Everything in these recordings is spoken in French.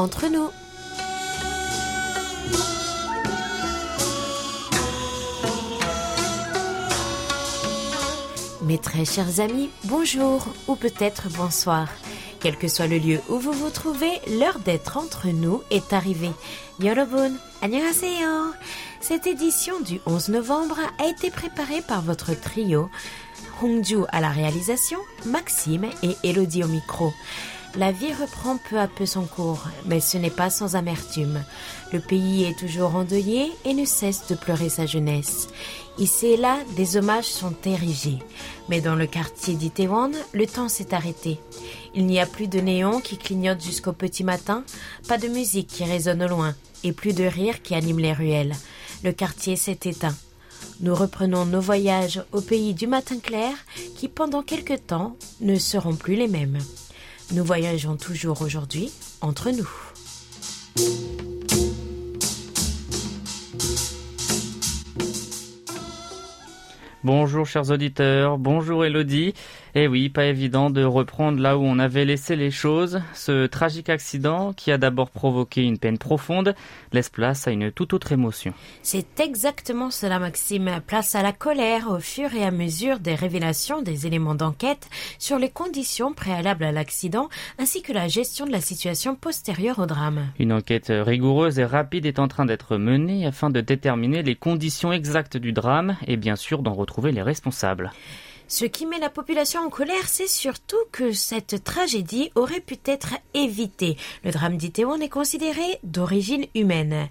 entre nous. Mes très chers amis, bonjour ou peut-être bonsoir. Quel que soit le lieu où vous vous trouvez, l'heure d'être entre nous est arrivée. Yorobun, annyeonghaseyo. Cette édition du 11 novembre a été préparée par votre trio Hongju à la réalisation, Maxime et Elodie au micro. La vie reprend peu à peu son cours, mais ce n'est pas sans amertume. Le pays est toujours endeuillé et ne cesse de pleurer sa jeunesse. Ici et là, des hommages sont érigés. Mais dans le quartier d'Itaewon, le temps s'est arrêté. Il n'y a plus de néons qui clignotent jusqu'au petit matin, pas de musique qui résonne au loin, et plus de rires qui animent les ruelles. Le quartier s'est éteint. Nous reprenons nos voyages au pays du matin clair qui pendant quelque temps ne seront plus les mêmes. Nous voyageons toujours aujourd'hui entre nous. Bonjour chers auditeurs, bonjour Elodie. Eh oui, pas évident de reprendre là où on avait laissé les choses. Ce tragique accident, qui a d'abord provoqué une peine profonde, laisse place à une toute autre émotion. C'est exactement cela, Maxime. Place à la colère au fur et à mesure des révélations des éléments d'enquête sur les conditions préalables à l'accident, ainsi que la gestion de la situation postérieure au drame. Une enquête rigoureuse et rapide est en train d'être menée afin de déterminer les conditions exactes du drame et bien sûr d'en retrouver les responsables. Ce qui met la population en colère, c'est surtout que cette tragédie aurait pu être évitée. Le drame d'Itéon est considéré d'origine humaine.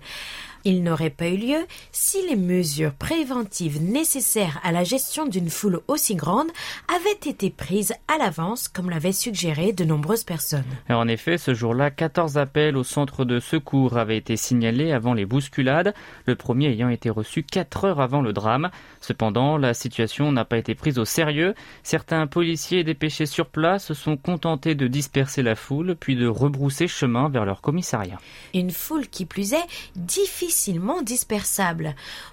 Il n'aurait pas eu lieu si les mesures préventives nécessaires à la gestion d'une foule aussi grande avaient été prises à l'avance, comme l'avaient suggéré de nombreuses personnes. en effet, ce jour-là, 14 appels au centre de secours avaient été signalés avant les bousculades, le premier ayant été reçu 4 heures avant le drame. Cependant, la situation n'a pas été prise au sérieux. Certains policiers dépêchés sur place se sont contentés de disperser la foule, puis de rebrousser chemin vers leur commissariat. Une foule qui plus est difficile difficilement.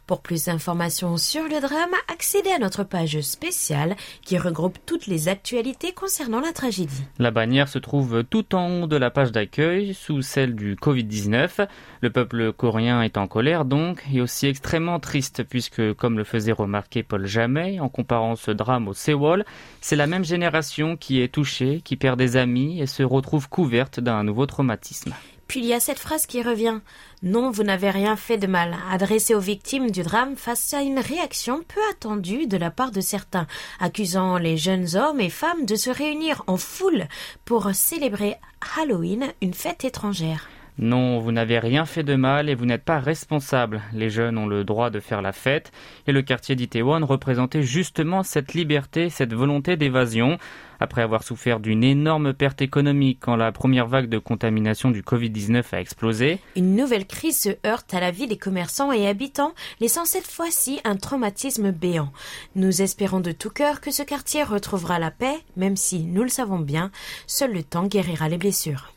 Pour plus d'informations sur le drame, accédez à notre page spéciale qui regroupe toutes les actualités concernant la tragédie. La bannière se trouve tout en haut de la page d'accueil, sous celle du Covid-19. Le peuple coréen est en colère donc, et aussi extrêmement triste puisque, comme le faisait remarquer Paul Jamais en comparant ce drame au Sewol, c'est la même génération qui est touchée, qui perd des amis et se retrouve couverte d'un nouveau traumatisme. Puis il y a cette phrase qui revient. Non, vous n'avez rien fait de mal, adressée aux victimes du drame face à une réaction peu attendue de la part de certains, accusant les jeunes hommes et femmes de se réunir en foule pour célébrer Halloween, une fête étrangère. Non, vous n'avez rien fait de mal et vous n'êtes pas responsable. Les jeunes ont le droit de faire la fête et le quartier d'Itaewon représentait justement cette liberté, cette volonté d'évasion. Après avoir souffert d'une énorme perte économique quand la première vague de contamination du Covid-19 a explosé, une nouvelle crise se heurte à la vie des commerçants et habitants, laissant cette fois-ci un traumatisme béant. Nous espérons de tout cœur que ce quartier retrouvera la paix, même si, nous le savons bien, seul le temps guérira les blessures.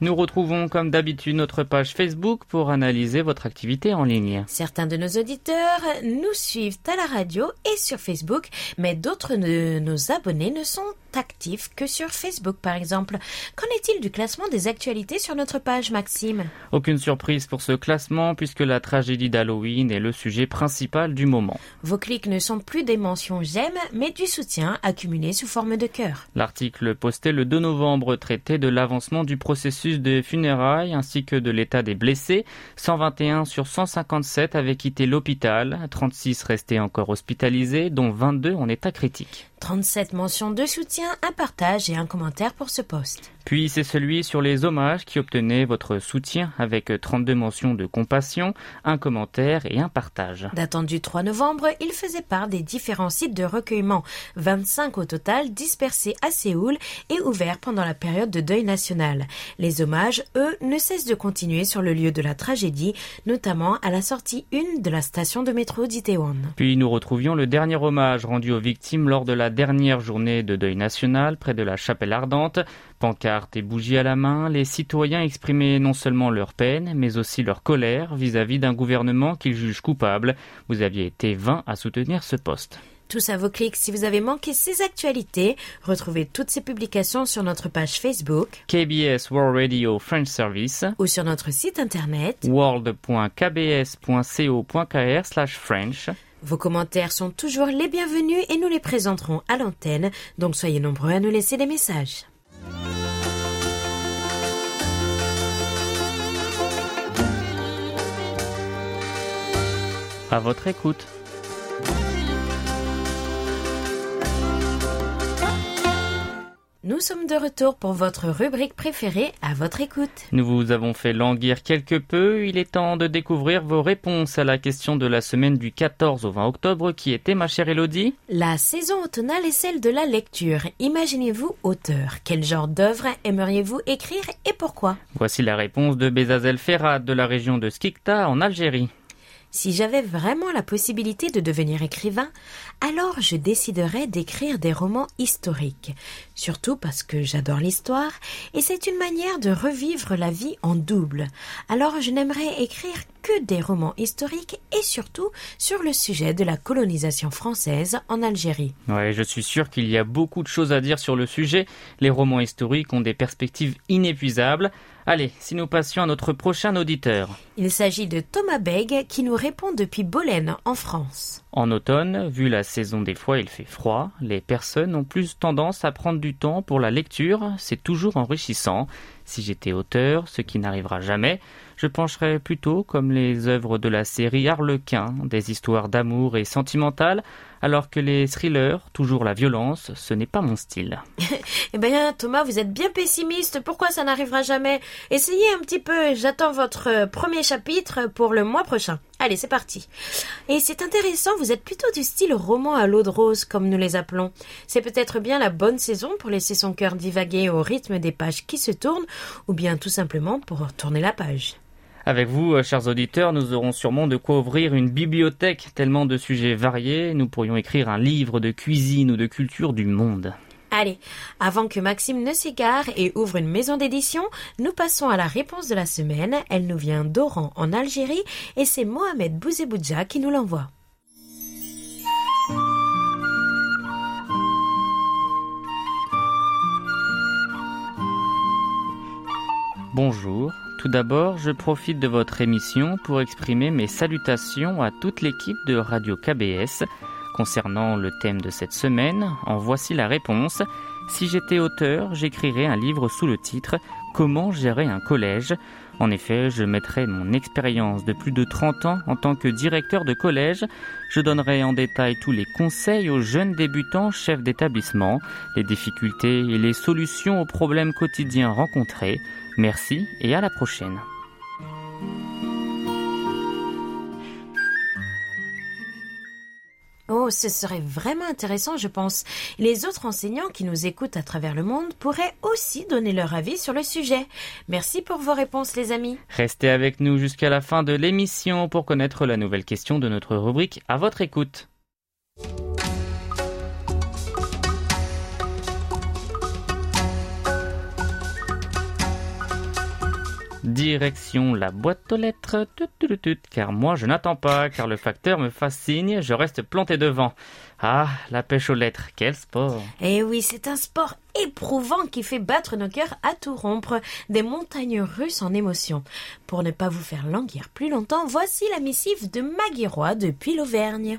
Nous retrouvons comme d'habitude notre page Facebook pour analyser votre activité en ligne. Certains de nos auditeurs nous suivent à la radio et sur Facebook, mais d'autres de nos abonnés ne sont actifs que sur Facebook par exemple. Qu'en est-il du classement des actualités sur notre page Maxime? Aucune surprise pour ce classement puisque la tragédie d'Halloween est le sujet principal du moment. Vos clics ne sont plus des mentions j'aime mais du soutien accumulé sous forme de cœur. L'article posté le 2 novembre traitait de l'avancement du processus de funérailles ainsi que de l'état des blessés. 121 sur 157 avaient quitté l'hôpital, 36 restaient encore hospitalisés dont 22 en état critique. 37 mentions de soutien, un partage et un commentaire pour ce poste. Puis c'est celui sur les hommages qui obtenait votre soutien avec 32 mentions de compassion, un commentaire et un partage. Datant du 3 novembre, il faisait part des différents sites de recueillement, 25 au total dispersés à Séoul et ouverts pendant la période de deuil national. Les hommages, eux, ne cessent de continuer sur le lieu de la tragédie, notamment à la sortie 1 de la station de métro d'Itaewon. Puis nous retrouvions le dernier hommage rendu aux victimes lors de la dernière journée de deuil national près de la chapelle ardente. Pancartes et bougies à la main, les citoyens exprimaient non seulement leur peine, mais aussi leur colère vis-à-vis d'un gouvernement qu'ils jugent coupable. Vous aviez été 20 à soutenir ce poste. Tous à vos clics. Si vous avez manqué ces actualités, retrouvez toutes ces publications sur notre page Facebook KBS World Radio French Service ou sur notre site internet world.kbs.co.kr/french. Vos commentaires sont toujours les bienvenus et nous les présenterons à l'antenne, donc soyez nombreux à nous laisser des messages. À votre écoute. Nous sommes de retour pour votre rubrique préférée à votre écoute. Nous vous avons fait languir quelque peu. Il est temps de découvrir vos réponses à la question de la semaine du 14 au 20 octobre qui était, ma chère Elodie La saison automnale est celle de la lecture. Imaginez-vous auteur. Quel genre d'œuvre aimeriez-vous écrire et pourquoi? Voici la réponse de Bezazel Ferrat de la région de Skikta en Algérie. Si j'avais vraiment la possibilité de devenir écrivain, alors je déciderais d'écrire des romans historiques, surtout parce que j'adore l'histoire et c'est une manière de revivre la vie en double. Alors je n'aimerais écrire que des romans historiques et surtout sur le sujet de la colonisation française en Algérie. Ouais, je suis sûr qu'il y a beaucoup de choses à dire sur le sujet. Les romans historiques ont des perspectives inépuisables. Allez, si nous passions à notre prochain auditeur. Il s'agit de Thomas Beg qui nous répond depuis Bolène en France. En automne, vu la saison des fois il fait froid, les personnes ont plus tendance à prendre du temps pour la lecture, c'est toujours enrichissant. Si j'étais auteur, ce qui n'arrivera jamais, je pencherais plutôt comme les œuvres de la série Harlequin, des histoires d'amour et sentimentales, alors que les thrillers, toujours la violence, ce n'est pas mon style. eh bien, Thomas, vous êtes bien pessimiste. Pourquoi ça n'arrivera jamais? Essayez un petit peu. J'attends votre premier chapitre pour le mois prochain. Allez, c'est parti. Et c'est intéressant, vous êtes plutôt du style roman à l'eau de rose, comme nous les appelons. C'est peut-être bien la bonne saison pour laisser son cœur divaguer au rythme des pages qui se tournent, ou bien tout simplement pour tourner la page. Avec vous, euh, chers auditeurs, nous aurons sûrement de quoi ouvrir une bibliothèque, tellement de sujets variés, nous pourrions écrire un livre de cuisine ou de culture du monde. Allez, avant que Maxime ne s'égare et ouvre une maison d'édition, nous passons à la réponse de la semaine. Elle nous vient d'Oran en Algérie et c'est Mohamed Bouzeboudja qui nous l'envoie. Bonjour, tout d'abord, je profite de votre émission pour exprimer mes salutations à toute l'équipe de Radio KBS. Concernant le thème de cette semaine, en voici la réponse. Si j'étais auteur, j'écrirais un livre sous le titre Comment gérer un collège. En effet, je mettrais mon expérience de plus de 30 ans en tant que directeur de collège. Je donnerais en détail tous les conseils aux jeunes débutants chefs d'établissement, les difficultés et les solutions aux problèmes quotidiens rencontrés. Merci et à la prochaine. Oh, ce serait vraiment intéressant, je pense. Les autres enseignants qui nous écoutent à travers le monde pourraient aussi donner leur avis sur le sujet. Merci pour vos réponses, les amis. Restez avec nous jusqu'à la fin de l'émission pour connaître la nouvelle question de notre rubrique à votre écoute. Direction la boîte aux lettres, car moi je n'attends pas, car le facteur me fasse signe, je reste planté devant. Ah, la pêche aux lettres, quel sport Eh oui, c'est un sport éprouvant qui fait battre nos cœurs à tout rompre, des montagnes russes en émotion. Pour ne pas vous faire languir plus longtemps, voici la missive de Maguirois depuis l'Auvergne.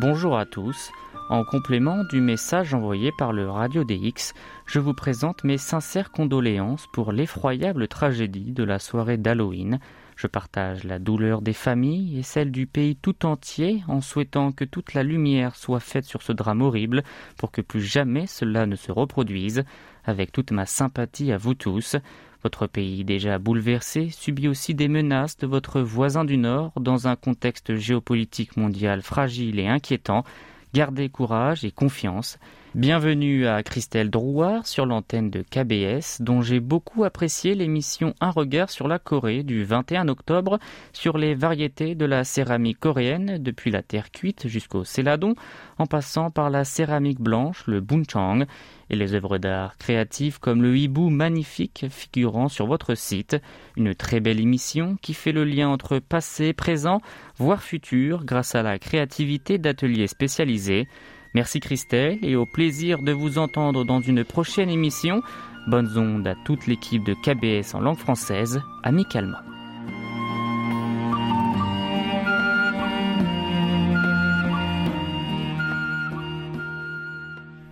Bonjour à tous. En complément du message envoyé par le Radio DX, je vous présente mes sincères condoléances pour l'effroyable tragédie de la soirée d'Halloween. Je partage la douleur des familles et celle du pays tout entier en souhaitant que toute la lumière soit faite sur ce drame horrible pour que plus jamais cela ne se reproduise. Avec toute ma sympathie à vous tous, votre pays déjà bouleversé subit aussi des menaces de votre voisin du Nord dans un contexte géopolitique mondial fragile et inquiétant. Gardez courage et confiance. Bienvenue à Christelle Drouard sur l'antenne de KBS, dont j'ai beaucoup apprécié l'émission Un regard sur la Corée du 21 octobre sur les variétés de la céramique coréenne, depuis la terre cuite jusqu'au céladon, en passant par la céramique blanche, le bunchang, et les œuvres d'art créatives comme le hibou magnifique figurant sur votre site. Une très belle émission qui fait le lien entre passé, présent, voire futur grâce à la créativité d'ateliers spécialisés. Merci Christelle et au plaisir de vous entendre dans une prochaine émission. Bonnes ondes à toute l'équipe de KBS en langue française, amicalement.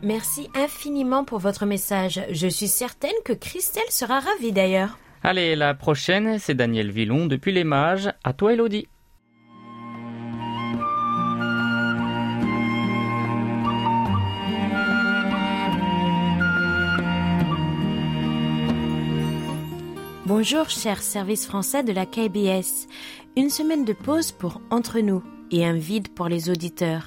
Merci infiniment pour votre message. Je suis certaine que Christelle sera ravie d'ailleurs. Allez, la prochaine, c'est Daniel Villon depuis les Mages. À toi Elodie. Bonjour cher service français de la KBS. Une semaine de pause pour Entre nous et un vide pour les auditeurs.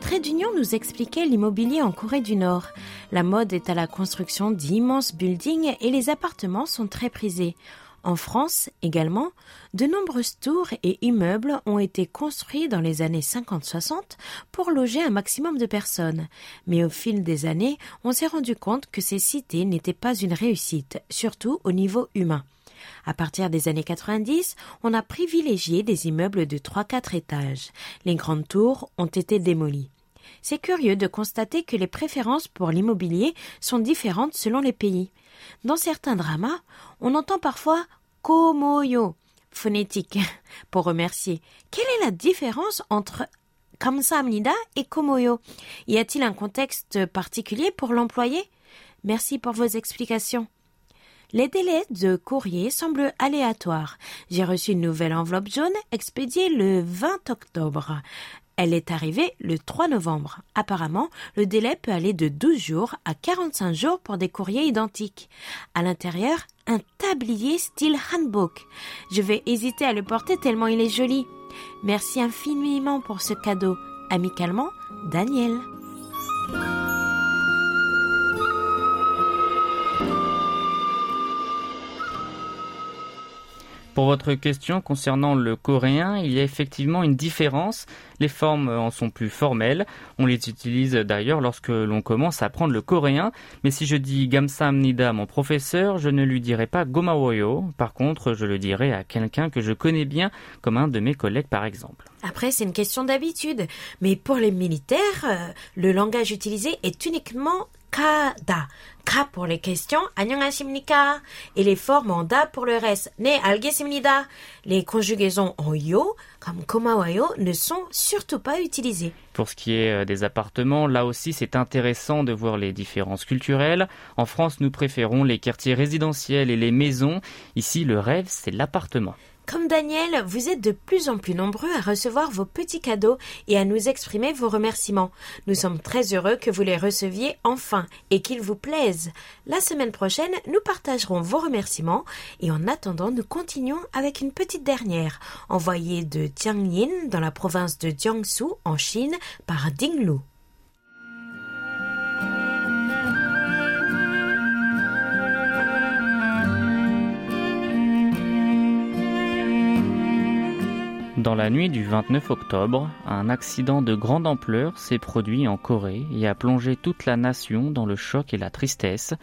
Trait nous expliquait l'immobilier en Corée du Nord. La mode est à la construction d'immenses buildings et les appartements sont très prisés. En France également, de nombreuses tours et immeubles ont été construits dans les années 50-60 pour loger un maximum de personnes. Mais au fil des années, on s'est rendu compte que ces cités n'étaient pas une réussite, surtout au niveau humain. À partir des années 90, on a privilégié des immeubles de 3-4 étages. Les grandes tours ont été démolies. C'est curieux de constater que les préférences pour l'immobilier sont différentes selon les pays. Dans certains dramas, on entend parfois komoyo, phonétique, pour remercier. Quelle est la différence entre kamsahamnida et komoyo Y a-t-il un contexte particulier pour l'employé? Merci pour vos explications. Les délais de courrier semblent aléatoires. J'ai reçu une nouvelle enveloppe jaune expédiée le 20 octobre. Elle est arrivée le 3 novembre. Apparemment, le délai peut aller de 12 jours à 45 jours pour des courriers identiques. À l'intérieur, un tablier style handbook. Je vais hésiter à le porter tellement il est joli. Merci infiniment pour ce cadeau. Amicalement, Daniel. Pour votre question concernant le coréen, il y a effectivement une différence. Les formes en sont plus formelles. On les utilise d'ailleurs lorsque l'on commence à apprendre le coréen. Mais si je dis Gamsamnida à mon professeur, je ne lui dirai pas Gomawoyo. Par contre, je le dirai à quelqu'un que je connais bien, comme un de mes collègues par exemple. Après, c'est une question d'habitude. Mais pour les militaires, euh, le langage utilisé est uniquement kada. Ka pour les questions, 안녕하십니까? Et les formes en da pour le reste, 네, 알겠습니다. Les conjugaisons en yo, comme komawayo, ne sont surtout pas utilisées. Pour ce qui est euh, des appartements, là aussi c'est intéressant de voir les différences culturelles. En France, nous préférons les quartiers résidentiels et les maisons. Ici, le rêve, c'est l'appartement. Comme Daniel, vous êtes de plus en plus nombreux à recevoir vos petits cadeaux et à nous exprimer vos remerciements. Nous sommes très heureux que vous les receviez enfin et qu'ils vous plaisent. La semaine prochaine, nous partagerons vos remerciements et en attendant, nous continuons avec une petite dernière, envoyée de Jiangyin dans la province de Jiangsu en Chine par Dinglu. Dans la nuit du 29 octobre, un accident de grande ampleur s'est produit en Corée et a plongé toute la nation dans le choc et la tristesse.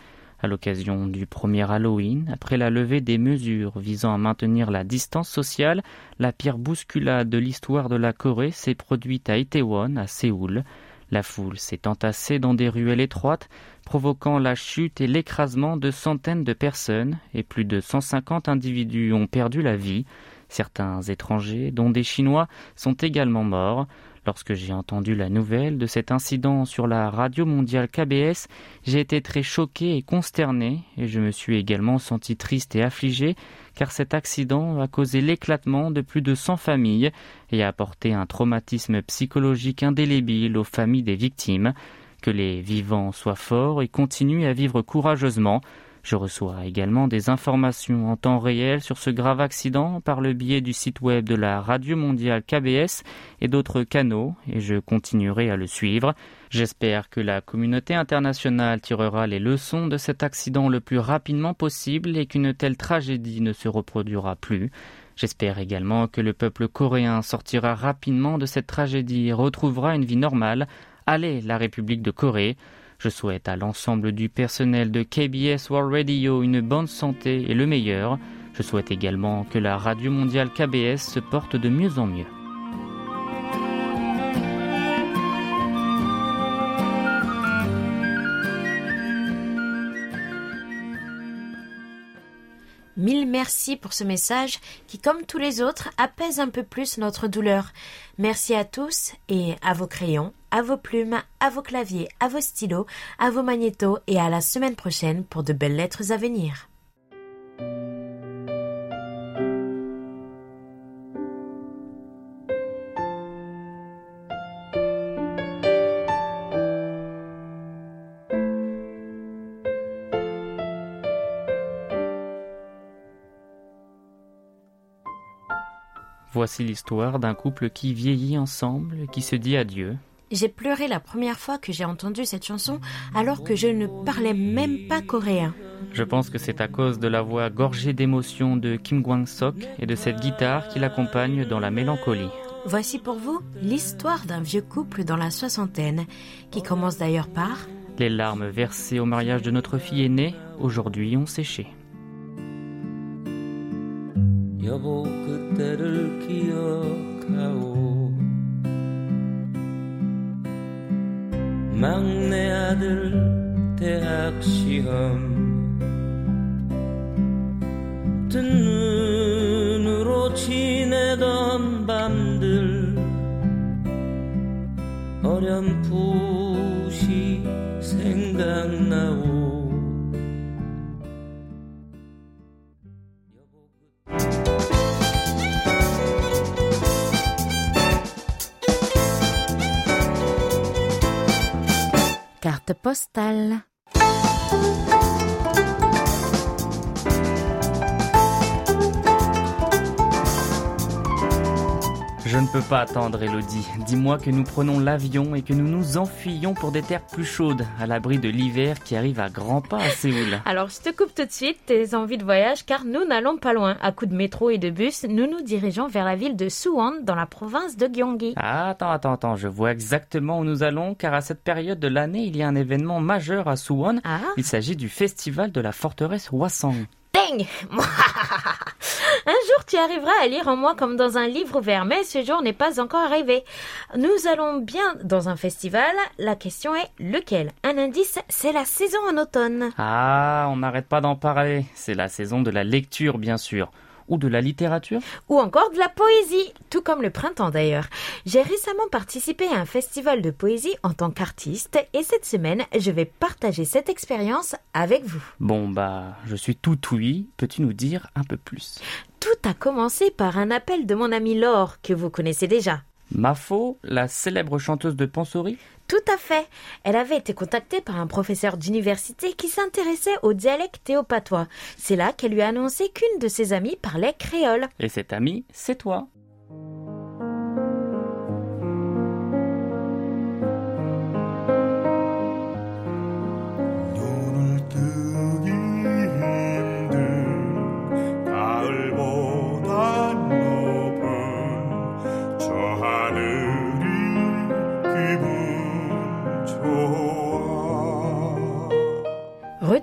À l'occasion du premier Halloween, après la levée des mesures visant à maintenir la distance sociale, la pire bousculade de l'histoire de la Corée s'est produite à Itaewon, à Séoul. La foule s'est entassée dans des ruelles étroites, provoquant la chute et l'écrasement de centaines de personnes, et plus de 150 individus ont perdu la vie. Certains étrangers, dont des Chinois, sont également morts. Lorsque j'ai entendu la nouvelle de cet incident sur la radio mondiale KBS, j'ai été très choqué et consterné, et je me suis également senti triste et affligé, car cet accident a causé l'éclatement de plus de 100 familles et a apporté un traumatisme psychologique indélébile aux familles des victimes. Que les vivants soient forts et continuent à vivre courageusement. Je reçois également des informations en temps réel sur ce grave accident par le biais du site web de la Radio Mondiale KBS et d'autres canaux et je continuerai à le suivre. J'espère que la communauté internationale tirera les leçons de cet accident le plus rapidement possible et qu'une telle tragédie ne se reproduira plus. J'espère également que le peuple coréen sortira rapidement de cette tragédie et retrouvera une vie normale. Allez, la République de Corée. Je souhaite à l'ensemble du personnel de KBS World Radio une bonne santé et le meilleur. Je souhaite également que la radio mondiale KBS se porte de mieux en mieux. Mille merci pour ce message qui, comme tous les autres, apaise un peu plus notre douleur. Merci à tous et à vos crayons, à vos plumes, à vos claviers, à vos stylos, à vos magnétos et à la semaine prochaine pour de belles lettres à venir. Voici l'histoire d'un couple qui vieillit ensemble, qui se dit adieu. J'ai pleuré la première fois que j'ai entendu cette chanson alors que je ne parlais même pas coréen. Je pense que c'est à cause de la voix gorgée d'émotion de Kim Kwang-sok et de cette guitare qui l'accompagne dans la mélancolie. Voici pour vous l'histoire d'un vieux couple dans la soixantaine qui commence d'ailleurs par Les larmes versées au mariage de notre fille aînée aujourd'hui ont séché. 막내 아들 대학 시험 carte postale. Je ne peux pas attendre, Elodie. Dis-moi que nous prenons l'avion et que nous nous enfuyons pour des terres plus chaudes, à l'abri de l'hiver qui arrive à grands pas à Séoul. Alors, je te coupe tout de suite tes envies de voyage car nous n'allons pas loin. À coup de métro et de bus, nous nous dirigeons vers la ville de Suwon dans la province de Gyeonggi. Ah, attends, attends, attends, je vois exactement où nous allons car à cette période de l'année, il y a un événement majeur à Suwon. Ah. Il s'agit du festival de la forteresse Hwasong. Ding Un jour tu arriveras à lire en moi comme dans un livre ouvert, mais ce jour n'est pas encore arrivé. Nous allons bien dans un festival. La question est lequel? Un indice, c'est la saison en automne. Ah, on n'arrête pas d'en parler. C'est la saison de la lecture, bien sûr ou de la littérature? Ou encore de la poésie, tout comme le printemps d'ailleurs. J'ai récemment participé à un festival de poésie en tant qu'artiste et cette semaine, je vais partager cette expérience avec vous. Bon bah, je suis tout oui. Peux-tu nous dire un peu plus? Tout a commencé par un appel de mon amie Laure, que vous connaissez déjà. Mafo, la célèbre chanteuse de Pansori Tout à fait. Elle avait été contactée par un professeur d'université qui s'intéressait au dialecte théopatois. C'est là qu'elle lui a annoncé qu'une de ses amies parlait créole. Et cette amie, c'est toi.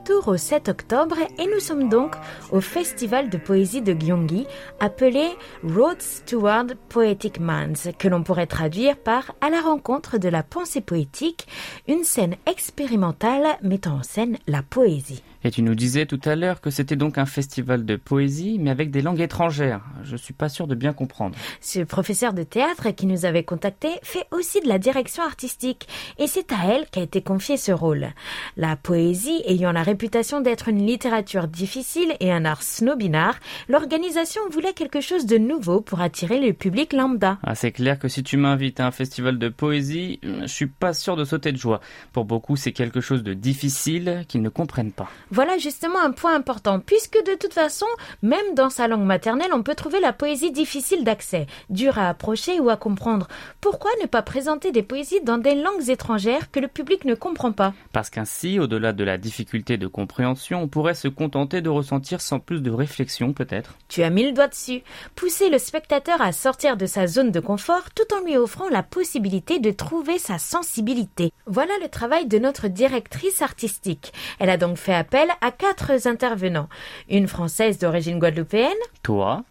Retour au 7 octobre et nous sommes donc au festival de poésie de Gyeonggi appelé Roads Toward Poetic Minds que l'on pourrait traduire par À la rencontre de la pensée poétique, une scène expérimentale mettant en scène la poésie. Et tu nous disais tout à l'heure que c'était donc un festival de poésie, mais avec des langues étrangères. Je suis pas sûr de bien comprendre. Ce professeur de théâtre qui nous avait contacté fait aussi de la direction artistique, et c'est à elle qu'a été confié ce rôle. La poésie ayant la réputation d'être une littérature difficile et un art snobinard, l'organisation voulait quelque chose de nouveau pour attirer le public lambda. Ah, c'est clair que si tu m'invites à un festival de poésie, je suis pas sûr de sauter de joie. Pour beaucoup, c'est quelque chose de difficile qu'ils ne comprennent pas. Voilà justement un point important, puisque de toute façon, même dans sa langue maternelle, on peut trouver la poésie difficile d'accès, dure à approcher ou à comprendre. Pourquoi ne pas présenter des poésies dans des langues étrangères que le public ne comprend pas? Parce qu'ainsi, au-delà de la difficulté de compréhension, on pourrait se contenter de ressentir sans plus de réflexion peut-être. Tu as mis le doigt dessus. Pousser le spectateur à sortir de sa zone de confort tout en lui offrant la possibilité de trouver sa sensibilité. Voilà le travail de notre directrice artistique. Elle a donc fait appel à quatre intervenants. Une française d'origine guadeloupéenne. Toi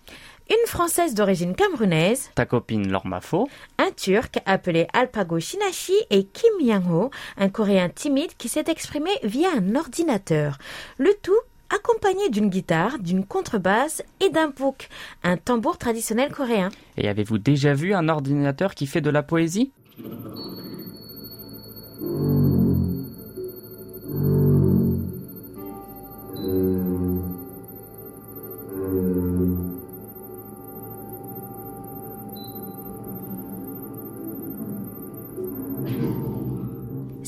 une Française d'origine camerounaise, ta copine Lormafo, un Turc appelé Alpago Shinashi et Kim Yang-ho, un Coréen timide qui s'est exprimé via un ordinateur. Le tout accompagné d'une guitare, d'une contrebasse et d'un bouk, un tambour traditionnel coréen. Et avez-vous déjà vu un ordinateur qui fait de la poésie?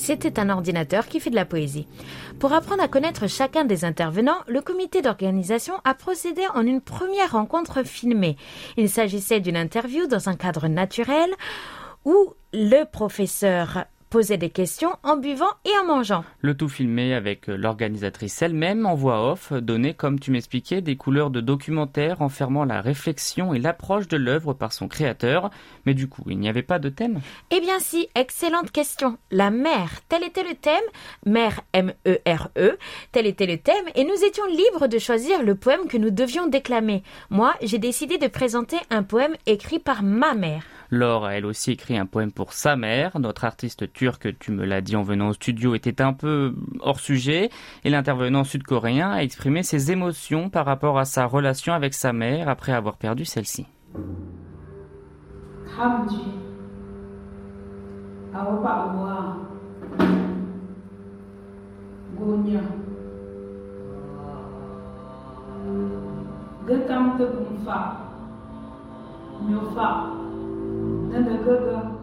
C'était un ordinateur qui fait de la poésie. Pour apprendre à connaître chacun des intervenants, le comité d'organisation a procédé en une première rencontre filmée. Il s'agissait d'une interview dans un cadre naturel où le professeur posait des questions en buvant et en mangeant. Le tout filmé avec l'organisatrice elle-même en voix off, donnait, comme tu m'expliquais, des couleurs de documentaire enfermant la réflexion et l'approche de l'œuvre par son créateur. Mais du coup, il n'y avait pas de thème? Eh bien si, excellente question. La mer, tel était le thème. Mer, M-E-R-E, -E, tel était le thème et nous étions libres de choisir le poème que nous devions déclamer. Moi, j'ai décidé de présenter un poème écrit par ma mère. Laure a elle aussi écrit un poème pour sa mère. Notre artiste turc, tu me l'as dit en venant au studio, était un peu hors sujet. Et l'intervenant sud-coréen a exprimé ses émotions par rapport à sa relation avec sa mère après avoir perdu celle-ci. 南德哥哥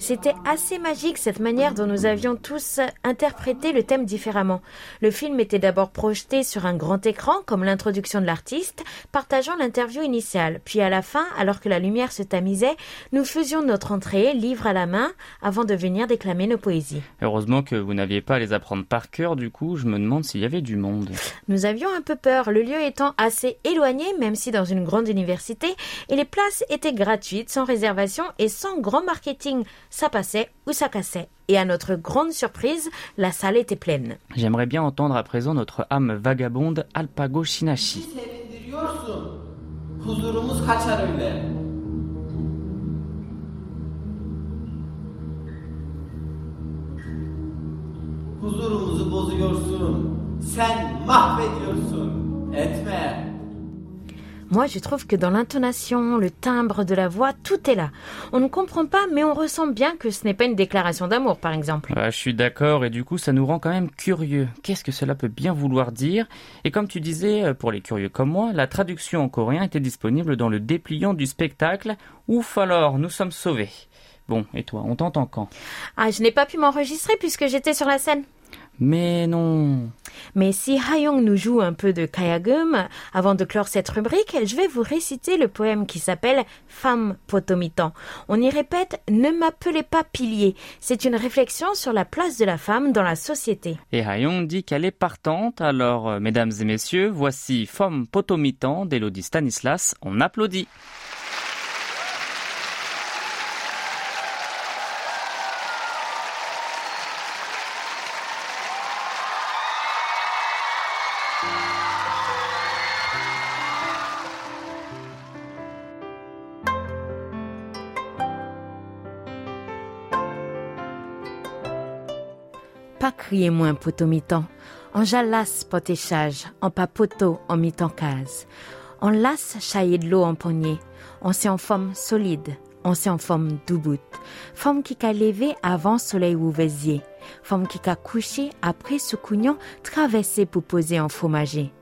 C'était assez magique cette manière dont nous avions tous interprété le thème différemment. Le film était d'abord projeté sur un grand écran, comme l'introduction de l'artiste, partageant l'interview initiale. Puis à la fin, alors que la lumière se tamisait, nous faisions notre entrée, livre à la main, avant de venir déclamer nos poésies. Heureusement que vous n'aviez pas à les apprendre par cœur, du coup, je me demande s'il y avait du monde. Nous avions un peu peur, le lieu étant assez éloigné, même si dans une grande université, et les places étaient gratuites, sans réservation et sans grand marketing ça passait ou ça cassait. Et à notre grande surprise, la salle était pleine. J'aimerais bien entendre à présent notre âme vagabonde Alpago Shinashi. Moi, je trouve que dans l'intonation, le timbre de la voix, tout est là. On ne comprend pas, mais on ressent bien que ce n'est pas une déclaration d'amour, par exemple. je suis d'accord, et du coup, ça nous rend quand même curieux. Qu'est-ce que cela peut bien vouloir dire? Et comme tu disais, euh, pour les curieux comme moi, la traduction en coréen était disponible dans le dépliant du spectacle. Ouf alors, nous sommes sauvés. Bon, et toi, on t'entend quand? Ah, je n'ai pas pu m'enregistrer puisque j'étais sur la scène. Mais non. Mais si Hayong nous joue un peu de Kayagum, avant de clore cette rubrique, je vais vous réciter le poème qui s'appelle Femme potomitan. On y répète Ne m'appelez pas pilier. C'est une réflexion sur la place de la femme dans la société. Et Hayong dit qu'elle est partante. Alors, euh, mesdames et messieurs, voici Femme potomitan d'Elodie Stanislas. On applaudit. Pas crier moins potomitan, en jalas potéchage, en papoto en mitant case. On lasse chailler de l'eau en poignée, on s'est en forme solide, on s'est en forme doubout. Forme qui qu'a levé avant soleil ou vésier, forme qui qu'a couché après ce couignon traversé pour poser en fromager.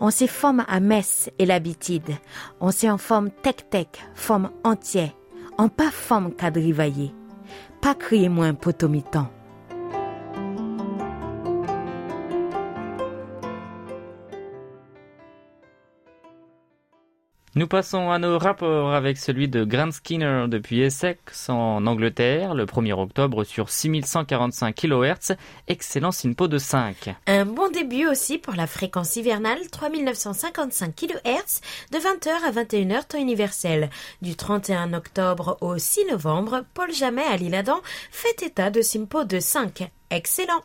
On s'est forme à messe et l'habitude, on s'est en forme tec-tec, forme entière, en pas forme quadrivaillée. Pas crier moins potomitan. Nous passons à nos rapports avec celui de Grant Skinner depuis Essex en Angleterre, le 1er octobre sur 6145 kHz, excellent SINPO de 5. Un bon début aussi pour la fréquence hivernale 3955 kHz de 20h à 21h temps universel. Du 31 octobre au 6 novembre, Paul Jamet à l'Île-Adam fait état de SINPO de 5. Excellent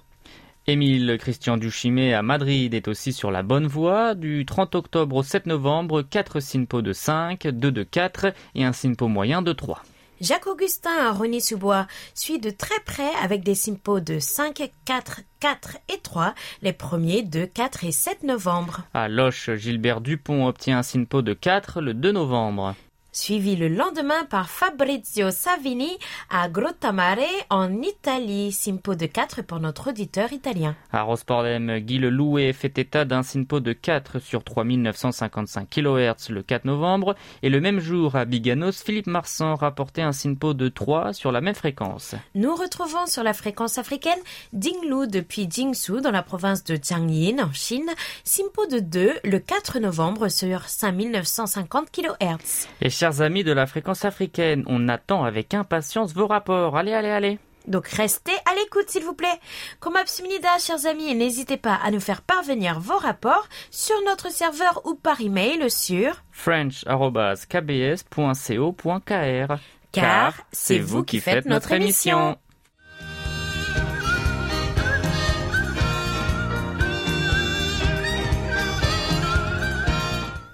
Émile Christian Duchimé à Madrid est aussi sur la bonne voie. Du 30 octobre au 7 novembre, 4 SINPO de 5, 2 de 4 et un SINPO moyen de 3. Jacques Augustin à Rony-sous-Bois suit de très près avec des SINPO de 5, 4, 4 et 3, les premiers 2, 4 et 7 novembre. À Loche, Gilbert Dupont obtient un SINPO de 4 le 2 novembre suivi le lendemain par Fabrizio Savini à Grottamare en Italie. Simpo de 4 pour notre auditeur italien. À Rospordem, Guy Lelouet fait état d'un Simpo de 4 sur 3955 kHz le 4 novembre et le même jour à Biganos, Philippe Marsan rapportait un Simpo de 3 sur la même fréquence. Nous retrouvons sur la fréquence africaine Dinglu depuis Jingsu dans la province de Jiangyin en Chine, Simpo de 2 le 4 novembre sur 5950 kHz chers amis de la fréquence africaine, on attend avec impatience vos rapports. Allez, allez, allez. Donc restez à l'écoute s'il vous plaît. Comme Absumnida, chers amis, n'hésitez pas à nous faire parvenir vos rapports sur notre serveur ou par email sur french.kbs.co.kr Car c'est vous qui faites notre émission.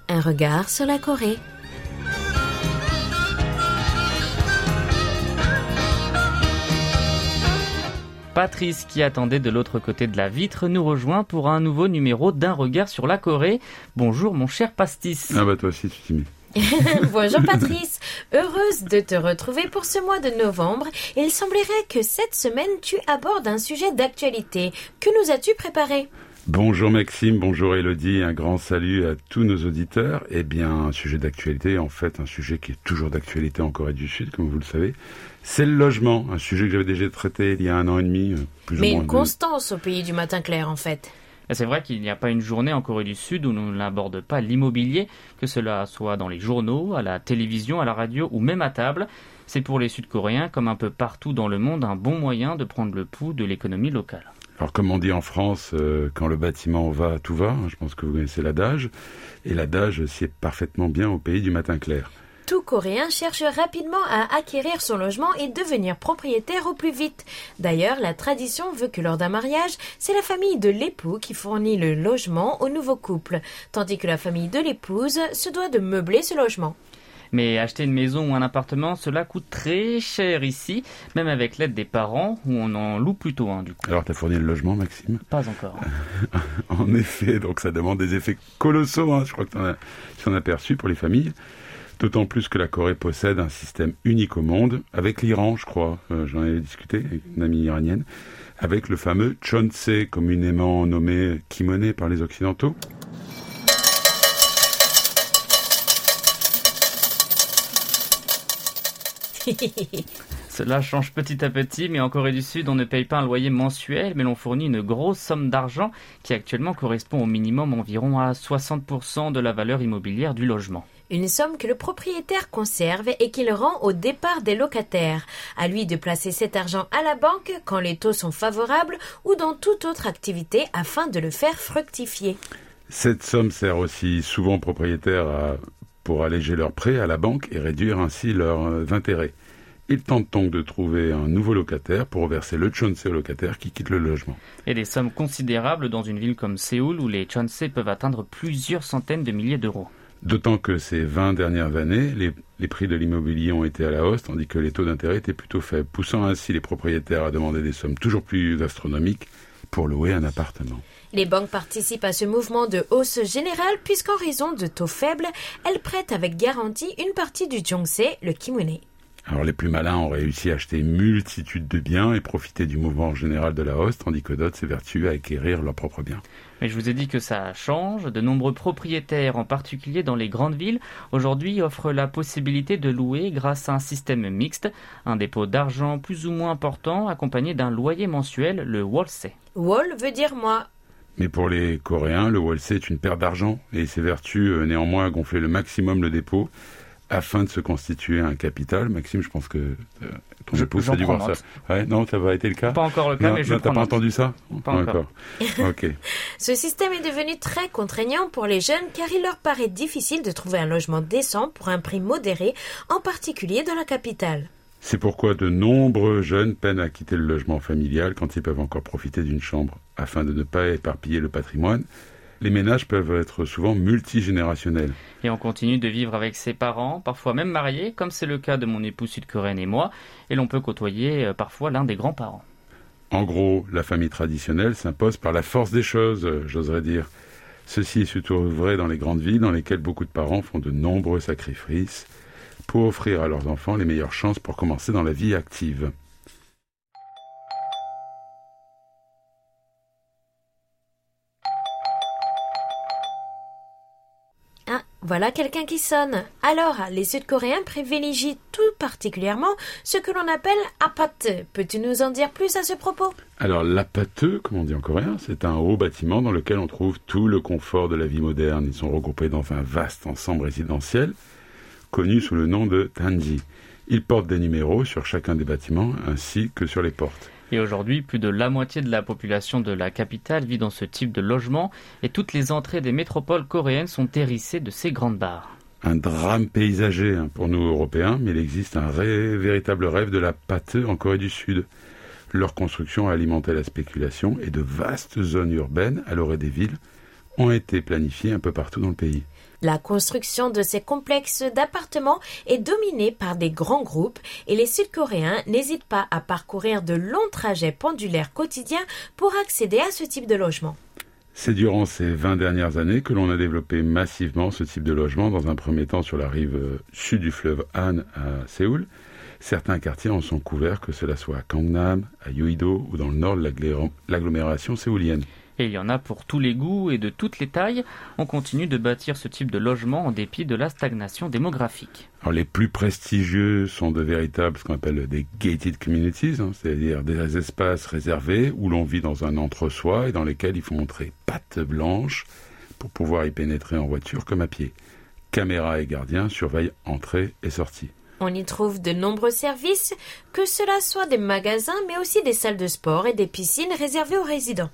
Un regard sur la Corée. Patrice, qui attendait de l'autre côté de la vitre, nous rejoint pour un nouveau numéro d'un regard sur la Corée. Bonjour mon cher Pastis. Ah bah toi aussi tu t'y mets. Bonjour Patrice, heureuse de te retrouver pour ce mois de novembre. Il semblerait que cette semaine tu abordes un sujet d'actualité. Que nous as-tu préparé? Bonjour Maxime, bonjour Elodie, un grand salut à tous nos auditeurs. Eh bien, un sujet d'actualité, en fait, un sujet qui est toujours d'actualité en Corée du Sud, comme vous le savez, c'est le logement, un sujet que j'avais déjà traité il y a un an et demi, euh, plus Mais ou moins. une constance au pays du matin clair, en fait. C'est vrai qu'il n'y a pas une journée en Corée du Sud où nous n'aborde pas l'immobilier, que cela soit dans les journaux, à la télévision, à la radio ou même à table. C'est pour les Sud-Coréens, comme un peu partout dans le monde, un bon moyen de prendre le pouls de l'économie locale. Alors comme on dit en France, euh, quand le bâtiment va, tout va, je pense que vous connaissez l'adage, et l'adage sied parfaitement bien au pays du matin clair. Tout Coréen cherche rapidement à acquérir son logement et devenir propriétaire au plus vite. D'ailleurs, la tradition veut que lors d'un mariage, c'est la famille de l'époux qui fournit le logement au nouveau couple, tandis que la famille de l'épouse se doit de meubler ce logement. Mais acheter une maison ou un appartement, cela coûte très cher ici, même avec l'aide des parents, où on en loue plutôt un du coup. Alors, tu as fourni le logement, Maxime Pas encore. en effet, donc ça demande des effets colossaux, hein. je crois que tu en, as perçu pour les familles. D'autant plus que la Corée possède un système unique au monde, avec l'Iran, je crois, euh, j'en ai discuté avec une amie iranienne, avec le fameux Chonse, communément nommé kimoné par les Occidentaux. Cela change petit à petit, mais en Corée du Sud, on ne paye pas un loyer mensuel, mais l'on fournit une grosse somme d'argent qui actuellement correspond au minimum environ à 60% de la valeur immobilière du logement. Une somme que le propriétaire conserve et qu'il rend au départ des locataires. À lui de placer cet argent à la banque quand les taux sont favorables ou dans toute autre activité afin de le faire fructifier. Cette somme sert aussi souvent aux propriétaires à pour alléger leurs prêts à la banque et réduire ainsi leurs euh, intérêts. Ils tentent donc de trouver un nouveau locataire pour reverser le chonse au locataire qui quitte le logement. Et des sommes considérables dans une ville comme Séoul où les chonse peuvent atteindre plusieurs centaines de milliers d'euros. D'autant que ces 20 dernières années, les, les prix de l'immobilier ont été à la hausse, tandis que les taux d'intérêt étaient plutôt faibles, poussant ainsi les propriétaires à demander des sommes toujours plus astronomiques pour louer un appartement. Les banques participent à ce mouvement de hausse générale puisqu'en raison de taux faibles, elles prêtent avec garantie une partie du Jongse, le Kimune. Alors les plus malins ont réussi à acheter une multitude de biens et profiter du mouvement général de la hausse, tandis que d'autres s'évertuent à acquérir leurs propres biens. Mais je vous ai dit que ça change. De nombreux propriétaires, en particulier dans les grandes villes, aujourd'hui offrent la possibilité de louer grâce à un système mixte, un dépôt d'argent plus ou moins important accompagné d'un loyer mensuel, le Wallse. Wall veut dire moi. Mais pour les Coréens, le WLC est une perte d'argent et ses vertus euh, néanmoins à gonfler le maximum le dépôt afin de se constituer un capital. Maxime, je pense que euh, ton Je- épouse a dû voir note. ça. Ouais, non, ça va été le cas? Pas encore le cas, Non, mais je non, t'as pas note. entendu ça? Pas encore. ok. Ce système est devenu très contraignant pour les jeunes car il leur paraît difficile de trouver un logement décent pour un prix modéré, en particulier dans la capitale. C'est pourquoi de nombreux jeunes peinent à quitter le logement familial quand ils peuvent encore profiter d'une chambre. Afin de ne pas éparpiller le patrimoine, les ménages peuvent être souvent multigénérationnels. Et on continue de vivre avec ses parents, parfois même mariés, comme c'est le cas de mon épouse sud-coréenne et moi, et l'on peut côtoyer euh, parfois l'un des grands-parents. En gros, la famille traditionnelle s'impose par la force des choses, euh, j'oserais dire. Ceci est surtout vrai dans les grandes villes dans lesquelles beaucoup de parents font de nombreux sacrifices pour offrir à leurs enfants les meilleures chances pour commencer dans la vie active. Ah, voilà quelqu'un qui sonne. Alors, les Sud-Coréens privilégient tout particulièrement ce que l'on appelle apate. Peux-tu nous en dire plus à ce propos? Alors, l'apateux, comme on dit en coréen, c'est un haut bâtiment dans lequel on trouve tout le confort de la vie moderne. Ils sont regroupés dans un vaste ensemble résidentiel connu sous le nom de Tanji. Ils portent des numéros sur chacun des bâtiments ainsi que sur les portes. Et aujourd'hui, plus de la moitié de la population de la capitale vit dans ce type de logement, et toutes les entrées des métropoles coréennes sont hérissées de ces grandes barres. Un drame paysager hein, pour nous Européens, mais il existe un ré- véritable rêve de la pâteux en Corée du Sud. Leur construction a alimenté la spéculation et de vastes zones urbaines à l'orée des villes ont été planifiées un peu partout dans le pays. La construction de ces complexes d'appartements est dominée par des grands groupes et les Sud-Coréens n'hésitent pas à parcourir de longs trajets pendulaires quotidiens pour accéder à ce type de logement. C'est durant ces 20 dernières années que l'on a développé massivement ce type de logement, dans un premier temps sur la rive sud du fleuve Han à Séoul. Certains quartiers en sont couverts, que cela soit à Gangnam, à Yeouido ou dans le nord de l'agglomération séoulienne. Et il y en a pour tous les goûts et de toutes les tailles. On continue de bâtir ce type de logement en dépit de la stagnation démographique. Alors les plus prestigieux sont de véritables, ce qu'on appelle des gated communities, hein, c'est-à-dire des espaces réservés où l'on vit dans un entre-soi et dans lesquels il faut montrer patte blanche pour pouvoir y pénétrer en voiture comme à pied. Caméras et gardiens surveillent entrée et sortie. On y trouve de nombreux services, que cela soit des magasins mais aussi des salles de sport et des piscines réservées aux résidents.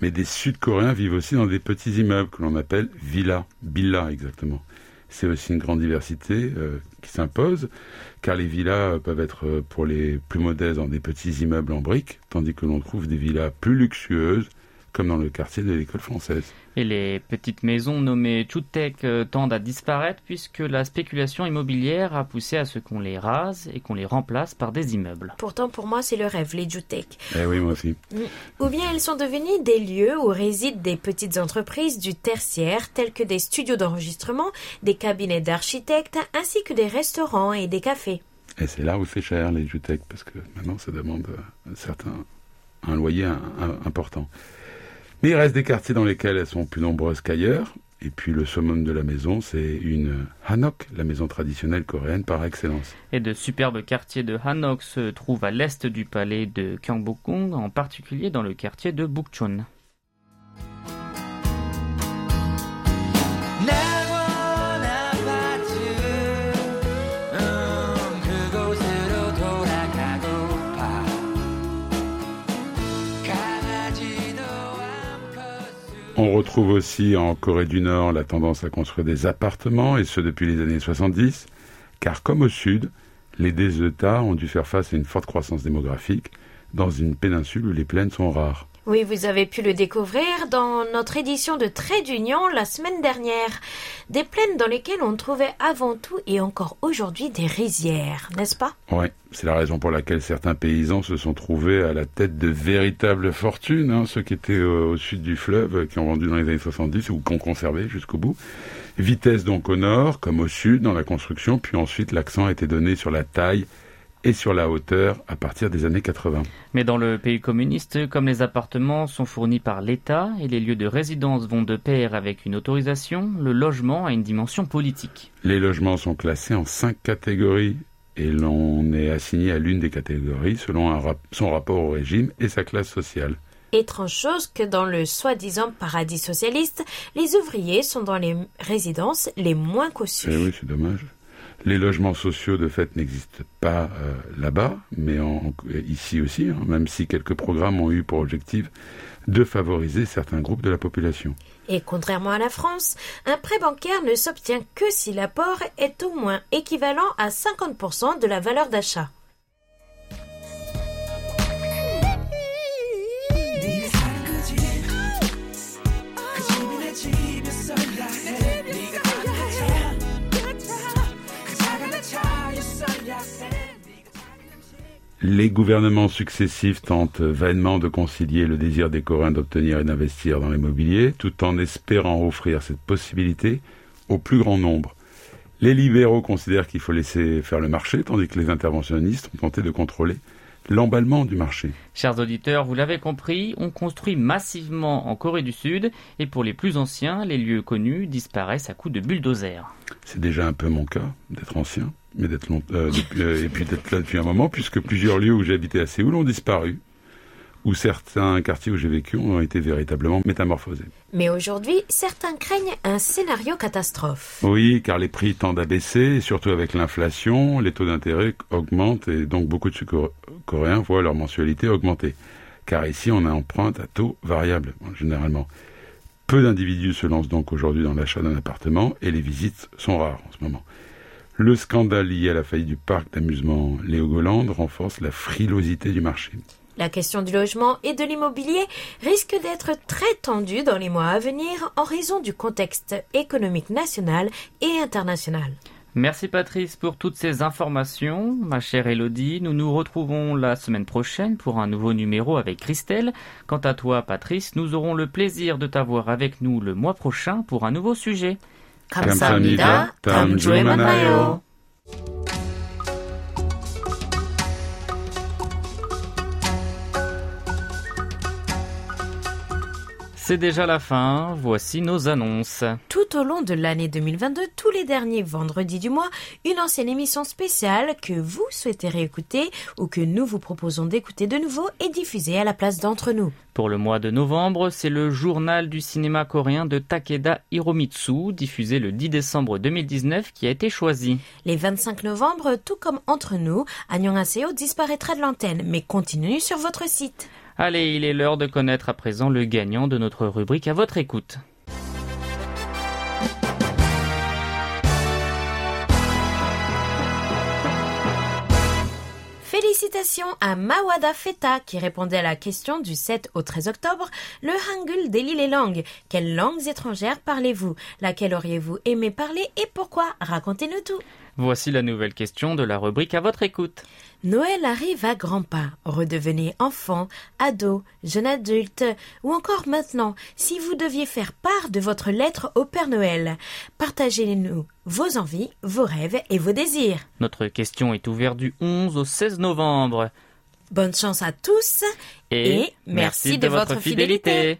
Mais des Sud-Coréens vivent aussi dans des petits immeubles que l'on appelle villas, villas exactement. C'est aussi une grande diversité euh, qui s'impose, car les villas peuvent être euh, pour les plus modestes dans des petits immeubles en briques, tandis que l'on trouve des villas plus luxueuses, comme dans le quartier de l'école française. Et les petites maisons nommées Chutek euh, tendent à disparaître puisque la spéculation immobilière a poussé à ce qu'on les rase et qu'on les remplace par des immeubles. Pourtant pour moi c'est le rêve, les Jutek. Eh oui, moi aussi. Ou bien elles sont devenues des lieux où résident des petites entreprises du tertiaire telles que des studios d'enregistrement, des cabinets d'architectes ainsi que des restaurants et des cafés. Et c'est là où c'est cher, les Jutec, parce que maintenant, ça demande euh, un certain, un loyer un- un- important. Mais il reste des quartiers dans lesquels elles sont plus nombreuses qu'ailleurs. Et puis le summum de la maison, c'est une hanok, la maison traditionnelle coréenne par excellence. Et de superbes quartiers de Hanok se trouvent à l'est du palais de Gyeongbokgung, en particulier dans le quartier de Bukchon. Retrouve aussi en Corée du Nord la tendance à construire des appartements, et ce depuis les années 70, car comme au Sud, les deux ont dû faire face à une forte croissance démographique dans une péninsule où les plaines sont rares. Oui, vous avez pu le découvrir dans notre édition de Trait d'Union la semaine dernière. Des plaines dans lesquelles on trouvait avant tout et encore aujourd'hui des rizières, n'est-ce pas? Ouais, c'est la raison pour laquelle certains paysans se sont trouvés à la tête de véritables fortunes, hein, ceux qui étaient euh, au sud du fleuve, euh, qui ont vendu dans les années 70 ou qui ont conservé jusqu'au bout. Vitesse donc au nord comme au sud dans la construction, puis ensuite l'accent a été donné sur la taille et sur la hauteur à partir des années 80. Mais dans le pays communiste, comme les appartements sont fournis par l'État et les lieux de résidence vont de pair avec une autorisation, le logement a une dimension politique. Les logements sont classés en cinq catégories et l'on est assigné à l'une des catégories selon un rap- son rapport au régime et sa classe sociale. Étrange chose que dans le soi-disant paradis socialiste, les ouvriers sont dans les résidences les moins cossues. Eh oui, c'est dommage. Les logements sociaux, de fait, n'existent pas euh, là-bas, mais en- ici aussi, hein, même si quelques programmes ont eu pour objectif de favoriser certains groupes de la population. Et contrairement à la France, un prêt bancaire ne s'obtient que si l'apport est au moins équivalent à 50% de la valeur d'achat. Les gouvernements successifs tentent vainement de concilier le désir des Coréens d'obtenir et d'investir dans l'immobilier, tout en espérant offrir cette possibilité au plus grand nombre. Les libéraux considèrent qu'il faut laisser faire le marché, tandis que les interventionnistes ont tenté de contrôler l'emballement du marché. Chers auditeurs, vous l'avez compris, on construit massivement en Corée du Sud et pour les plus anciens, les lieux connus disparaissent à coups de bulldozer. C'est déjà un peu mon cas d'être ancien, mais d'être euh, euh, et puis d'être là depuis un moment, puisque plusieurs lieux où j'ai habité à Séoul ont disparu, où certains quartiers où j'ai vécu ont été véritablement métamorphosés. Mais aujourd'hui, certains craignent un scénario catastrophe. Oui, car les prix tendent à baisser, et surtout avec l'inflation, les taux d'intérêt augmentent et donc beaucoup de Sud-Coréens voient leur mensualité augmenter. Car ici, on emprunte à taux variable, généralement. Peu d'individus se lancent donc aujourd'hui dans l'achat d'un appartement et les visites sont rares en ce moment. Le scandale lié à la faillite du parc d'amusement Léogoland renforce la frilosité du marché. La question du logement et de l'immobilier risque d'être très tendue dans les mois à venir en raison du contexte économique national et international. Merci Patrice pour toutes ces informations. Ma chère Elodie, nous nous retrouvons la semaine prochaine pour un nouveau numéro avec Christelle. Quant à toi Patrice, nous aurons le plaisir de t'avoir avec nous le mois prochain pour un nouveau sujet. 감사합니다. 다음 주에 만나요. C'est déjà la fin, voici nos annonces. Tout au long de l'année 2022, tous les derniers vendredis du mois, une ancienne émission spéciale que vous souhaitez réécouter ou que nous vous proposons d'écouter de nouveau est diffusée à la place d'entre nous. Pour le mois de novembre, c'est le journal du cinéma coréen de Takeda Hiromitsu, diffusé le 10 décembre 2019, qui a été choisi. Les 25 novembre, tout comme entre nous, Annyeonghaseyo disparaîtra de l'antenne, mais continue sur votre site. Allez, il est l'heure de connaître à présent le gagnant de notre rubrique à votre écoute. Félicitations à Mawada Feta qui répondait à la question du 7 au 13 octobre. Le Hangul délie les langues. Quelles langues étrangères parlez-vous? Laquelle auriez-vous aimé parler et pourquoi? Racontez-nous tout. Voici la nouvelle question de la rubrique à votre écoute. Noël arrive à grands pas. Redevenez enfant, ado, jeune adulte ou encore maintenant, si vous deviez faire part de votre lettre au Père Noël. Partagez-nous vos envies, vos rêves et vos désirs. Notre question est ouverte du 11 au 16 novembre. Bonne chance à tous Et, Et merci de votre fidélité.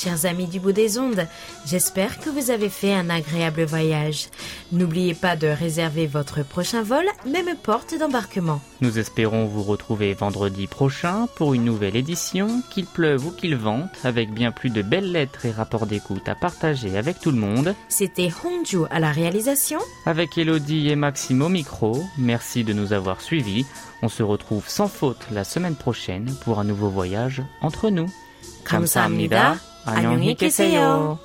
Chers amis du bout des ondes, j'espère que vous avez fait un agréable voyage. N'oubliez pas de réserver votre prochain vol, même porte d'embarquement. Nous espérons vous retrouver vendredi prochain pour une nouvelle édition, qu'il pleuve ou qu'il vente, avec bien plus de belles lettres et rapports d'écoute à partager avec tout le monde. C'était Hongju à la réalisation. Avec Elodie et Maxime au micro, merci de nous avoir suivis. On se retrouve sans faute la semaine prochaine pour un nouveau voyage entre nous. 감사합니다. 안녕히 계세요.